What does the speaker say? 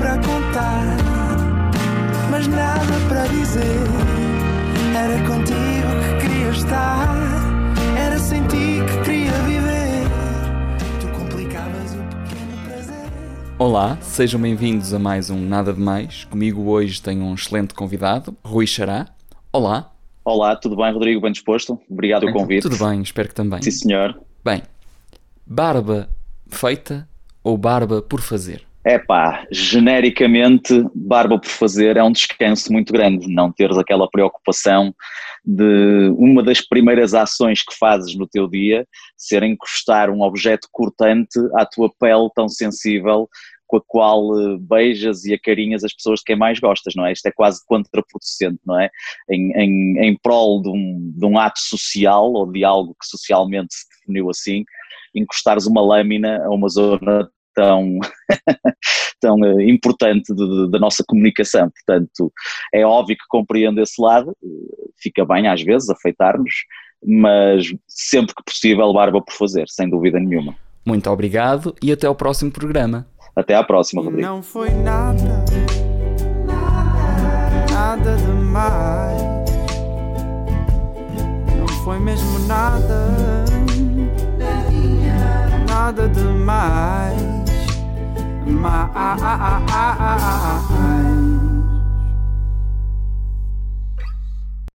para contar, mas nada para dizer. Era contigo que queria estar, era sem ti que queria viver. Tu complicavas o pequeno prazer. Olá, sejam bem-vindos a mais um Nada de Mais. Comigo hoje tenho um excelente convidado, Rui Xará. Olá. Olá, tudo bem, Rodrigo? Bem disposto? Obrigado pelo convite. Tudo bem, espero que também. Sim, senhor. Bem, barba feita ou barba por fazer? É pá, genericamente, barba por fazer é um descanso muito grande, não teres aquela preocupação de uma das primeiras ações que fazes no teu dia ser encostar um objeto cortante à tua pele tão sensível com a qual uh, beijas e acarinhas as pessoas de quem mais gostas, não é? Isto é quase contraproducente, não é? Em, em, em prol de um, de um ato social ou de algo que socialmente se definiu assim, encostares uma lâmina a uma zona tão, tão uh, importante da nossa comunicação. Portanto, é óbvio que compreendo esse lado, fica bem às vezes afeitar-nos, mas sempre que possível, barba por fazer, sem dúvida nenhuma. Muito obrigado e até ao próximo programa. Até à próxima, Rodrigo. Não foi nada, nada demais. Não foi mesmo nada, nada demais. Mais.